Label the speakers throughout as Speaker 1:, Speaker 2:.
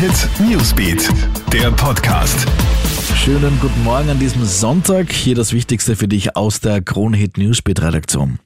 Speaker 1: Hit Newsbeat, der Podcast.
Speaker 2: Schönen guten Morgen an diesem Sonntag. Hier das Wichtigste für dich aus der Krone Hit Newsbeat Redaktion.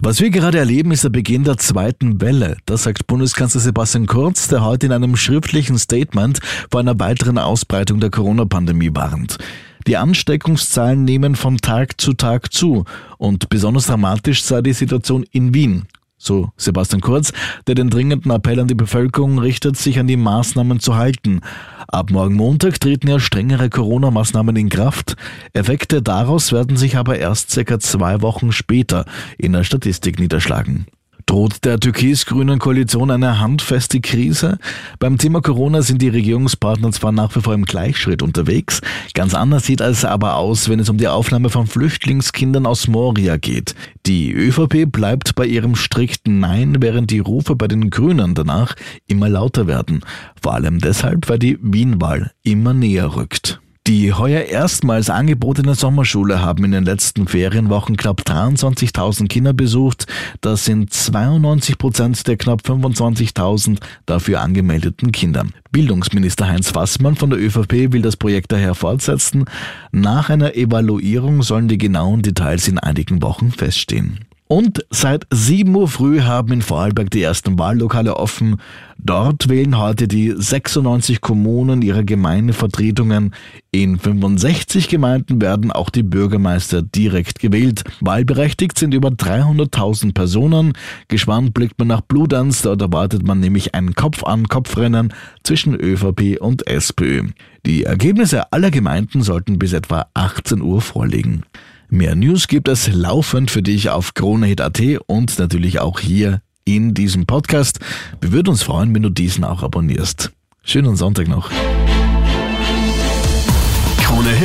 Speaker 2: Was wir gerade erleben, ist der Beginn der zweiten Welle. Das sagt Bundeskanzler Sebastian Kurz, der heute in einem schriftlichen Statement vor einer weiteren Ausbreitung der Corona-Pandemie warnt. Die Ansteckungszahlen nehmen von Tag zu Tag zu und besonders dramatisch sei die Situation in Wien. So Sebastian Kurz, der den dringenden Appell an die Bevölkerung richtet, sich an die Maßnahmen zu halten. Ab morgen Montag treten ja strengere Corona-Maßnahmen in Kraft. Effekte daraus werden sich aber erst circa zwei Wochen später in der Statistik niederschlagen. Droht der türkis-grünen Koalition eine handfeste Krise? Beim Thema Corona sind die Regierungspartner zwar nach wie vor im Gleichschritt unterwegs, ganz anders sieht es aber aus, wenn es um die Aufnahme von Flüchtlingskindern aus Moria geht. Die ÖVP bleibt bei ihrem strikten Nein, während die Rufe bei den Grünen danach immer lauter werden. Vor allem deshalb, weil die Wienwahl immer näher rückt. Die heuer erstmals angebotene Sommerschule haben in den letzten Ferienwochen knapp 23.000 Kinder besucht. Das sind 92 Prozent der knapp 25.000 dafür angemeldeten Kinder. Bildungsminister Heinz Fassmann von der ÖVP will das Projekt daher fortsetzen. Nach einer Evaluierung sollen die genauen Details in einigen Wochen feststehen. Und seit 7 Uhr früh haben in Vorarlberg die ersten Wahllokale offen. Dort wählen heute die 96 Kommunen ihre Gemeindevertretungen. In 65 Gemeinden werden auch die Bürgermeister direkt gewählt. Wahlberechtigt sind über 300.000 Personen. Gespannt blickt man nach Bludenz. Dort erwartet man nämlich ein Kopf-an-Kopf-Rennen zwischen ÖVP und SPÖ. Die Ergebnisse aller Gemeinden sollten bis etwa 18 Uhr vorliegen. Mehr News gibt es laufend für dich auf KroneHit.at und natürlich auch hier in diesem Podcast. Wir würden uns freuen, wenn du diesen auch abonnierst. Schönen Sonntag noch.